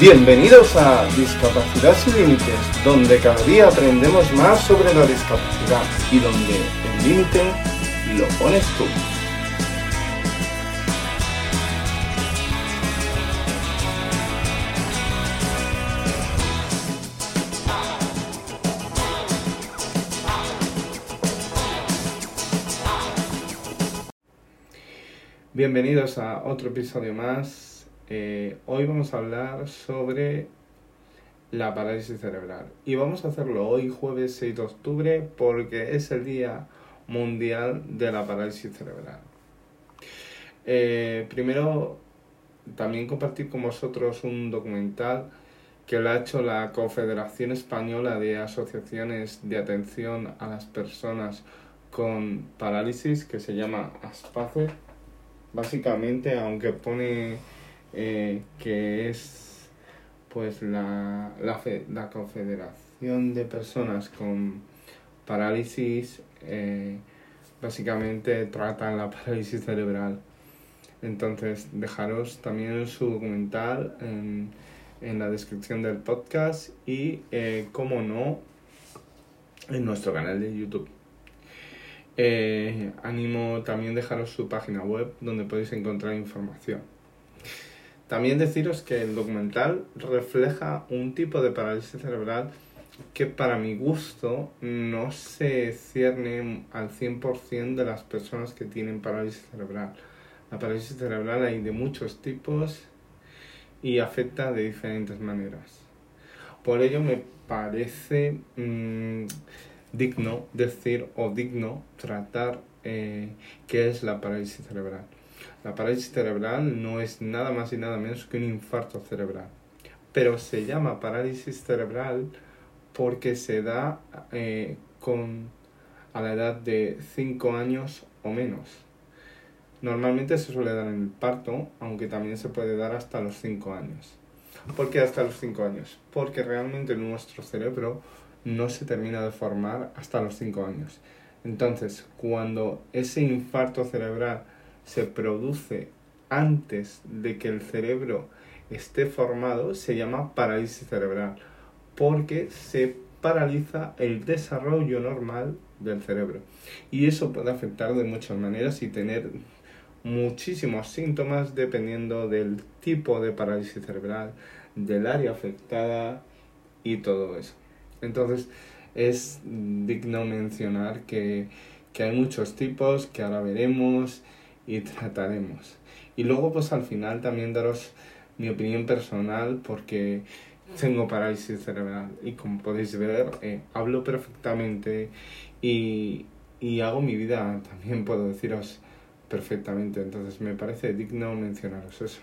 Bienvenidos a Discapacidad sin Límites, donde cada día aprendemos más sobre la discapacidad y donde el límite lo pones tú. Bienvenidos a otro episodio más. Eh, hoy vamos a hablar sobre la parálisis cerebral. Y vamos a hacerlo hoy, jueves 6 de octubre, porque es el Día Mundial de la Parálisis Cerebral. Eh, primero, también compartir con vosotros un documental que lo ha hecho la Confederación Española de Asociaciones de Atención a las Personas con Parálisis, que se llama ASPACE básicamente, aunque pone eh, que es pues la, la, la, Confederación de Personas con Parálisis, eh, básicamente tratan la parálisis cerebral. Entonces, dejaros también su documental en, en la descripción del podcast y, eh, como no, en nuestro canal de YouTube. Eh, animo también dejaros su página web donde podéis encontrar información. También deciros que el documental refleja un tipo de parálisis cerebral que para mi gusto no se cierne al 100% de las personas que tienen parálisis cerebral. La parálisis cerebral hay de muchos tipos y afecta de diferentes maneras. Por ello me parece mm, digno decir o digno tratar eh, qué es la parálisis cerebral. La parálisis cerebral no es nada más y nada menos que un infarto cerebral, pero se llama parálisis cerebral porque se da eh, con, a la edad de 5 años o menos. Normalmente se suele dar en el parto, aunque también se puede dar hasta los 5 años. ¿Por qué hasta los 5 años? Porque realmente nuestro cerebro no se termina de formar hasta los 5 años. Entonces, cuando ese infarto cerebral se produce antes de que el cerebro esté formado, se llama parálisis cerebral, porque se paraliza el desarrollo normal del cerebro. Y eso puede afectar de muchas maneras y tener muchísimos síntomas dependiendo del tipo de parálisis cerebral, del área afectada y todo eso. Entonces es digno mencionar que, hay muchos tipos que ahora veremos y trataremos. Y luego pues al final también daros mi opinión personal porque tengo parálisis cerebral y como podéis ver eh, hablo perfectamente y, y hago mi vida, también puedo deciros perfectamente. Entonces me parece digno mencionaros eso.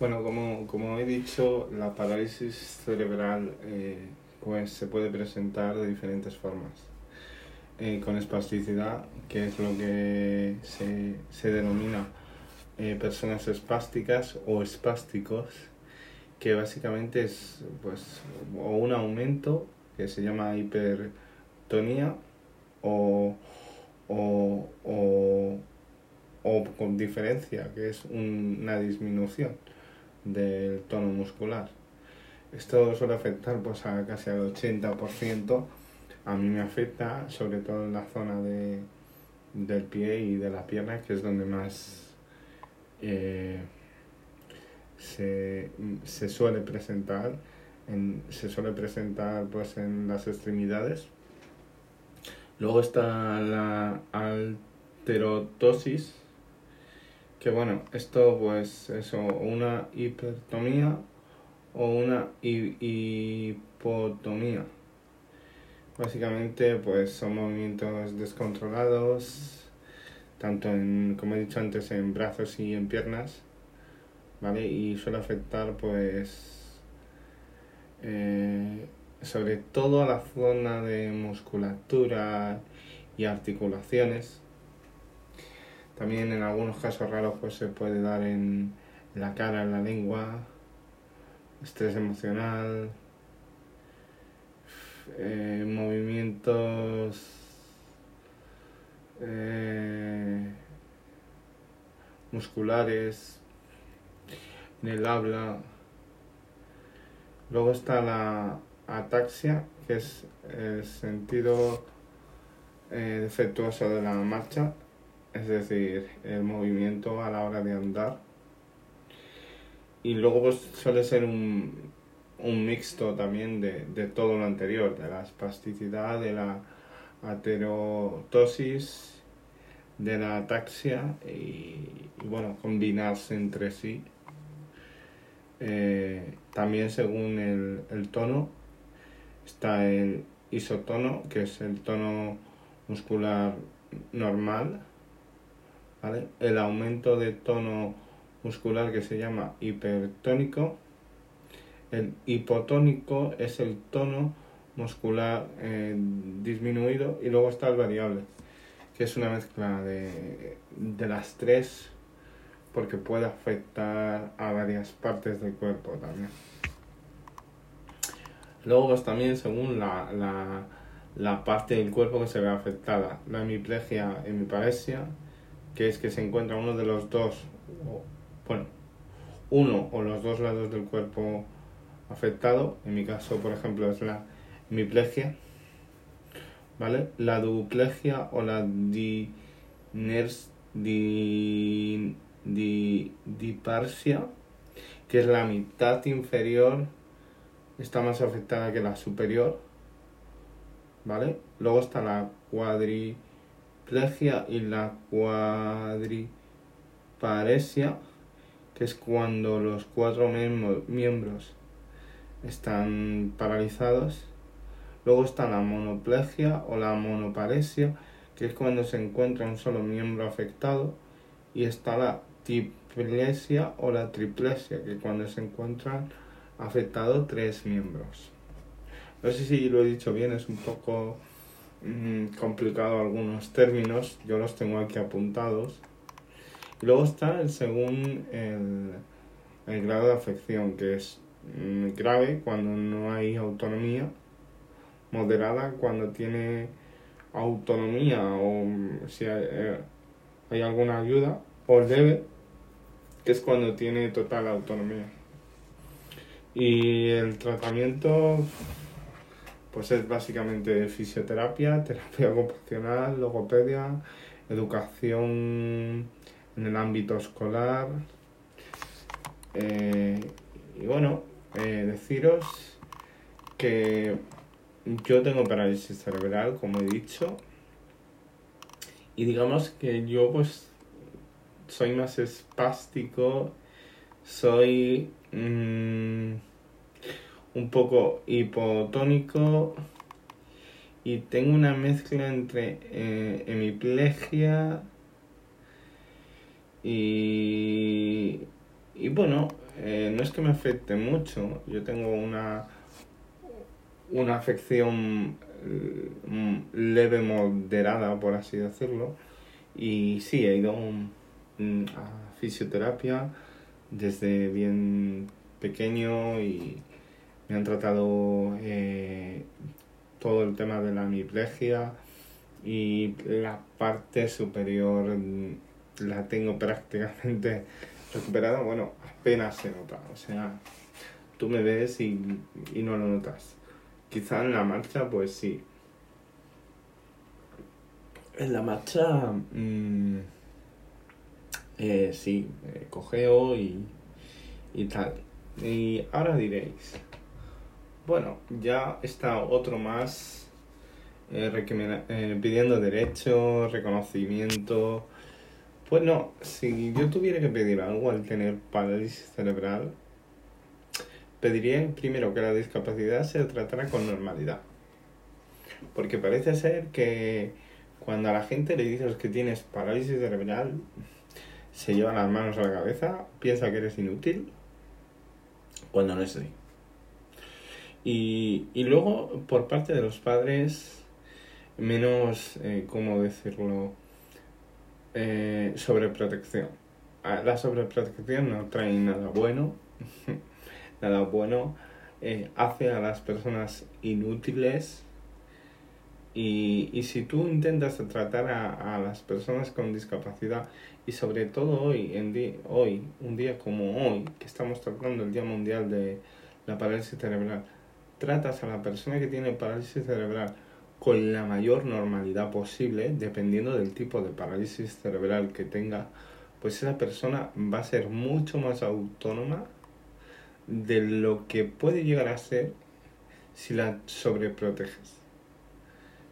Bueno, como, como he dicho, la parálisis cerebral eh, pues se puede presentar de diferentes formas. Eh, con espasticidad, que es lo que se, se denomina eh, personas espásticas o espásticos, que básicamente es pues, o un aumento que se llama hipertonía o, o, o, o con diferencia, que es una disminución del tono muscular. Esto suele afectar pues, a casi al 80%. A mí me afecta, sobre todo en la zona de, del pie y de la pierna, que es donde más eh, se, suele presentar. En, se suele presentar pues, en las extremidades. Luego está la alterotosis, que bueno, esto pues eso, una hipertomía o una hipotomía. Básicamente, pues son movimientos descontrolados, tanto en, como he dicho antes, en brazos y en piernas, ¿vale? Y suele afectar, pues, eh, sobre todo a la zona de musculatura y articulaciones. También en algunos casos raros, pues se puede dar en la cara, en la lengua, estrés emocional, eh, movimientos eh, musculares, en el habla, Luego está la ataxia, que es el sentido eh, defectuoso de la marcha, es decir, el movimiento a la hora de andar. Y luego pues, suele ser un, un mixto también de, de, todo lo anterior, de la espasticidad, de la aterotosis, de la ataxia y, bueno, combinarse entre sí. Eh, también según el, el tono está el isotono, que es el tono muscular normal, ¿vale? El aumento de tono muscular que se llama hipertónico. El hipotónico es el tono muscular eh, disminuido y luego está el variable, que es una mezcla de, de las tres porque puede afectar a varias partes del cuerpo también. Luego pues también según la, la la parte del cuerpo que se ve afectada. La hemiplegia, hemiparesia, que es que se encuentra uno de los dos, bueno, uno o los dos lados del cuerpo afectado. En mi caso, por ejemplo, es la hemiplegia. ¿Vale? La duplegia o la di, di, di, diparsia, que es la mitad inferior, está más afectada que la superior ¿vale? Luego está la cuadriplegia y la cuadriparesia, que es cuando los cuatro miembros están paralizados. Luego está la monoplegia o la monoparesia, que es cuando se encuentra un solo miembro afectado. Y está la triplesia o la triplesia, que es cuando se encuentran afectados tres miembros. No sé si lo he dicho bien, es un poco mm, complicado algunos términos, yo los tengo aquí apuntados. Y luego está el según el, el grado de afección, que es grave cuando no hay autonomía, moderada cuando tiene autonomía o mm, si hay, eh, hay alguna ayuda, o leve, que es cuando tiene total autonomía. Y el tratamiento pues es básicamente fisioterapia, terapia ocupacional, logopedia, educación en el ámbito escolar. Eh, y bueno, deciros que yo tengo parálisis cerebral, como he dicho, y digamos que yo pues soy más espástico, soy... Mmm, un poco hipotónico y tengo una mezcla entre eh, hemiplegia y, y bueno, eh, no es que me afecte mucho, yo tengo una, una afección mm, leve moderada, por así decirlo, y sí, he ido mm, a fisioterapia desde bien pequeño y me han tratado eh, todo el tema de la hemiplegia y la parte superior la tengo prácticamente recuperada. Bueno, apenas se nota. O sea, tú me ves y, no lo notas. Quizá en la marcha, pues sí. En la marcha, mm, eh, sí, eh, cogeo y, y tal. Y ahora diréis, bueno, ya está otro más eh, eh, pidiendo derecho, reconocimiento. Pues no, si yo tuviera que pedir algo al tener parálisis cerebral, pediría primero que la discapacidad se tratara con normalidad. Porque parece ser que cuando a la gente le dices que tienes parálisis cerebral, se lleva las manos a la cabeza, piensa que eres inútil, cuando no es así. Y, y luego, por parte de los padres, menos, eh, ¿cómo decirlo? Eh, sobreprotección. Ah, la sobreprotección no trae nada bueno. nada bueno. Eh, hace a las personas inútiles. Y, y si tú intentas tratar a, a, las personas con discapacidad, y sobre todo hoy, en hoy, un día como hoy, que estamos tratando el Día Mundial de la parálisis cerebral. Tratas a la persona que tiene parálisis cerebral con la mayor normalidad posible, dependiendo del tipo de parálisis cerebral que tenga, pues esa persona va a ser mucho más autónoma de lo que puede llegar a ser si la sobreproteges.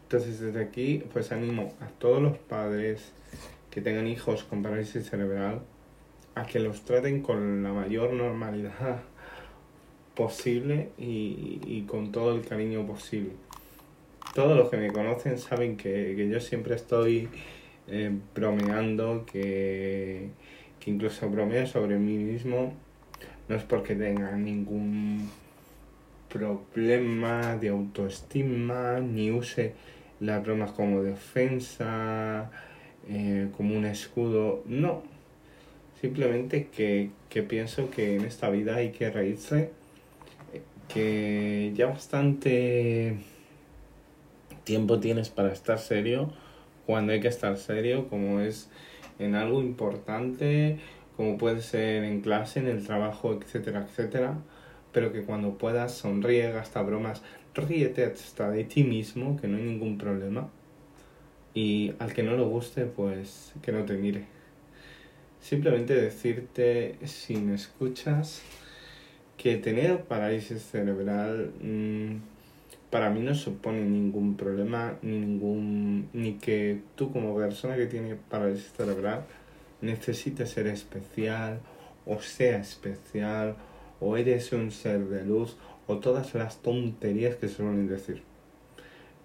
Entonces desde aquí pues animo a todos los padres que tengan hijos con parálisis cerebral a que los traten con la mayor normalidad posible y, con todo el cariño posible. Todos los que me conocen saben que, yo siempre estoy eh, bromeando, que, que incluso bromeo sobre mí mismo, no es porque tenga ningún problema de autoestima, ni use las bromas como defensa, eh, como un escudo, no, Simplemente que, pienso que en esta vida hay que reírse, que ya bastante tiempo tienes para estar serio cuando hay que estar serio, como es en algo importante, como puede ser en clase, en el trabajo, etcétera, etcétera, pero que cuando puedas sonríe, gasta bromas, ríete hasta de ti mismo, que no hay ningún problema. Y al que no le guste, pues que no te mire. Simplemente decirte, si me escuchas, que tener parálisis cerebral mm, para mí no supone ningún problema, ni, ningún, ni que tú como persona que tiene parálisis cerebral necesites ser especial, o sea especial, o eres un ser de luz, o todas las tonterías que suelen decir.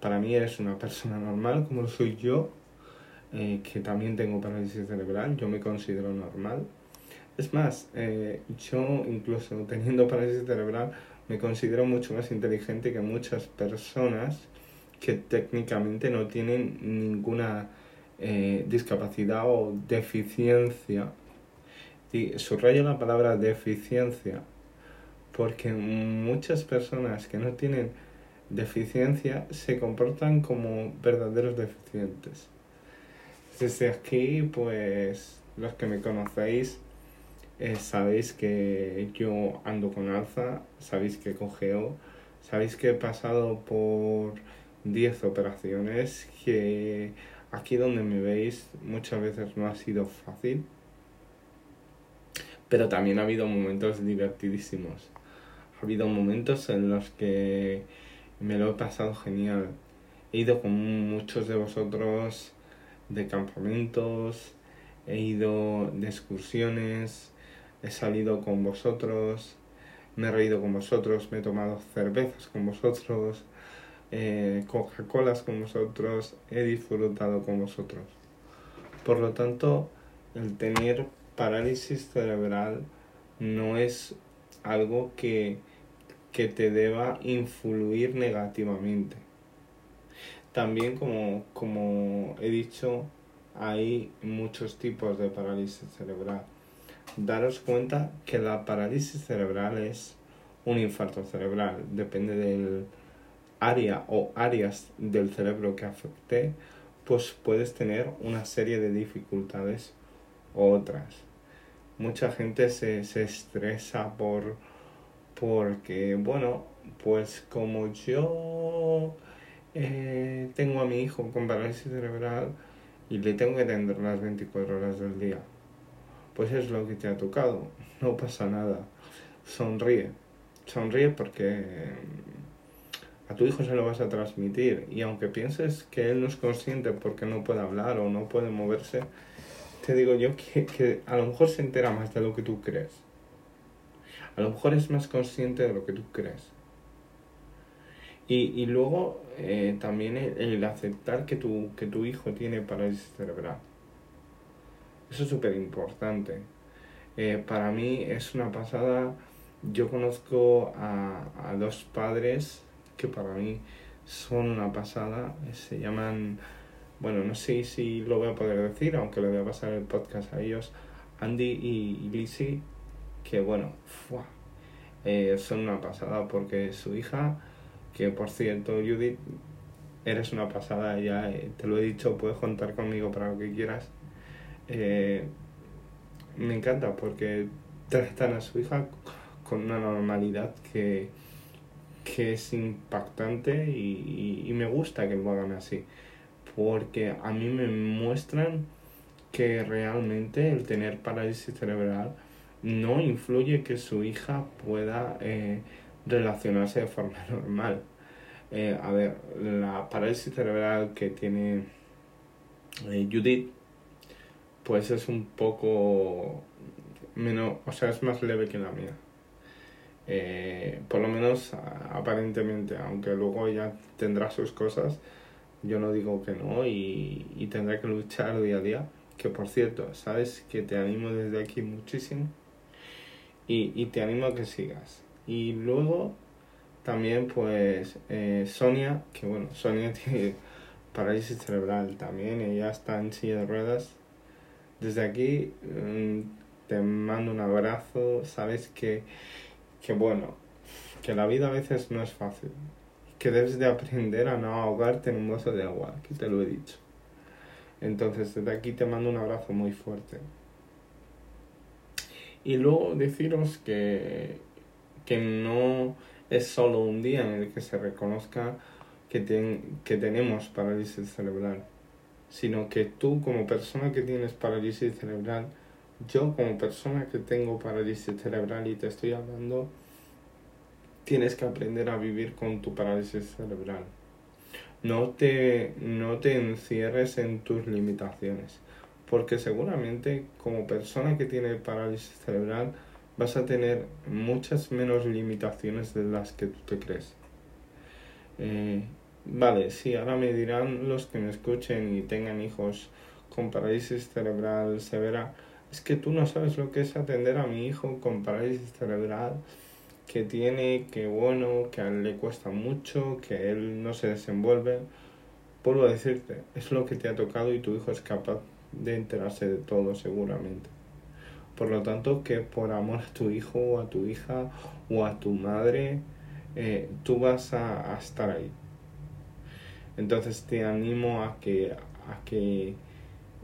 Para mí eres una persona normal como lo soy yo eh, que también tengo parálisis cerebral, yo me considero normal. Es más, eh, yo incluso teniendo parálisis cerebral me considero mucho más inteligente que muchas personas que técnicamente no tienen ninguna eh, discapacidad o deficiencia. Y subrayo la palabra deficiencia porque muchas personas que no tienen deficiencia se comportan como verdaderos deficientes. Desde aquí, pues los que me conocéis, eh, sabéis que yo ando con alza, sabéis que cogeo, sabéis que he pasado por 10 operaciones, que aquí donde me veis muchas veces no ha sido fácil, pero también ha habido momentos divertidísimos. Ha habido momentos en los que me lo he pasado genial. He ido con muchos de vosotros de campamentos, he ido de excursiones, he salido con vosotros, me he reído con vosotros, me he tomado cervezas con vosotros, eh, Coca-Colas con vosotros, he disfrutado con vosotros. Por lo tanto, el tener parálisis cerebral no es algo que, que te deba influir negativamente. También, como, como he dicho, hay muchos tipos de parálisis cerebral. Daros cuenta que la parálisis cerebral es un infarto cerebral, depende del área o áreas del cerebro que afecte, pues puedes tener una serie de dificultades u otras. Mucha gente se, se estresa por porque, bueno, pues como yo eh, tengo a mi hijo con parálisis cerebral y le tengo que atender las 24 horas del día. Pues es lo que te ha tocado, no pasa nada. Sonríe, sonríe porque a tu hijo se lo vas a transmitir y aunque pienses que él no es consciente porque no puede hablar o no puede moverse, te digo yo que, que a lo mejor se entera más de lo que tú crees. A lo mejor es más consciente de lo que tú crees. Y, y luego eh, también el, aceptar que tu, que tu hijo tiene parálisis cerebral. Eso es súper importante. Eh, para mí es una pasada. Yo conozco a, a, dos padres que para mí son una pasada. Se llaman, bueno, no sé si lo voy a poder decir, aunque le voy a pasar el podcast a ellos, Andy y, Lizzie, que bueno, eh, son una pasada porque su hija que por cierto, Judith, eres una pasada, ya eh, te lo he dicho, puedes contar conmigo para lo que quieras. Eh, me encanta porque tratan a su hija con una normalidad que, que es impactante y, y, me gusta que lo hagan así. Porque a mí me muestran que realmente el tener parálisis cerebral no influye que su hija pueda eh, relacionarse de forma normal. Eh, a ver, la parálisis cerebral que tiene Judith, pues es un poco menos, o sea, es más leve que la mía. Eh, por lo menos aparentemente, aunque luego ella tendrá sus cosas, yo no digo que no y, y tendrá que luchar día a día. Que por cierto, sabes que te animo desde aquí muchísimo y, y te animo a que sigas. Y luego también pues eh, Sonia, que bueno, Sonia tiene parálisis cerebral también, ella está en silla de ruedas. Desde aquí mm, te mando un abrazo, sabes que, que bueno, que la vida a veces no es fácil, que debes de aprender a no ahogarte en un vaso de agua, que te lo he dicho. Entonces desde aquí te mando un abrazo muy fuerte. Y luego deciros que, que no es solo un día en el que se reconozca que, que tenemos parálisis cerebral, sino que tú como persona que tienes parálisis cerebral, yo como persona que tengo parálisis cerebral y te estoy hablando, tienes que aprender a vivir con tu parálisis cerebral. No te, no te encierres en tus limitaciones, porque seguramente como persona que tiene parálisis cerebral, vas a tener muchas menos limitaciones de las que tú te crees. Eh, vale, sí, ahora me dirán los que me escuchen y tengan hijos con parálisis cerebral severa, es que tú no sabes lo que es atender a mi hijo con parálisis cerebral, que tiene, que bueno, que a él le cuesta mucho, que él no se desenvuelve. Vuelvo a decirte, es lo que te ha tocado y tu hijo es capaz de enterarse de todo seguramente. Por lo tanto, que por amor a tu hijo o a tu hija o a tu madre, eh, tú vas a, estar ahí. Entonces te animo a que, a que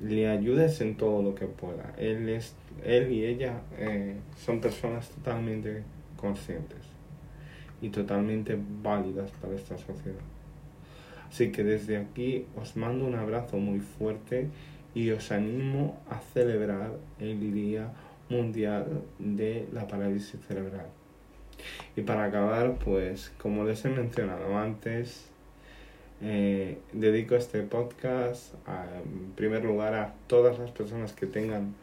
le ayudes en todo lo que pueda. Él, es, él y ella eh, son personas totalmente conscientes y totalmente válidas para esta sociedad. Así que desde aquí os mando un abrazo muy fuerte y os animo a celebrar el Día Mundial de la Parálisis Cerebral. Y para acabar, pues como les he mencionado antes, eh, dedico este podcast en primer lugar a todas las personas que tengan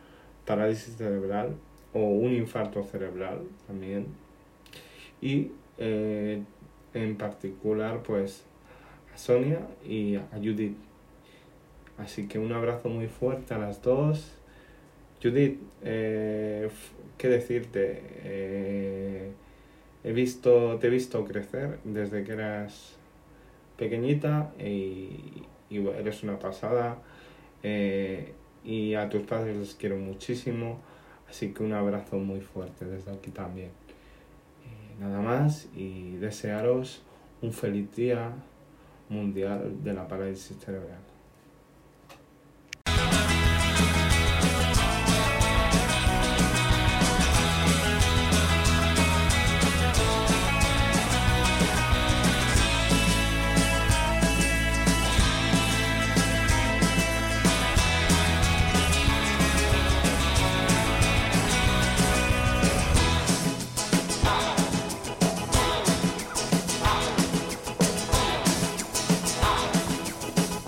parálisis cerebral o un infarto cerebral también. Y eh, en particular, pues a Sonia y a Judith Así que un abrazo muy fuerte a las dos. Judith, eh, ¿qué decirte? He visto, te he visto crecer desde que eras pequeñita y, eres una pasada. Eh, y a tus padres los quiero muchísimo. Así que un abrazo muy fuerte desde aquí también. nada más y desearos un feliz día mundial de la parálisis cerebral.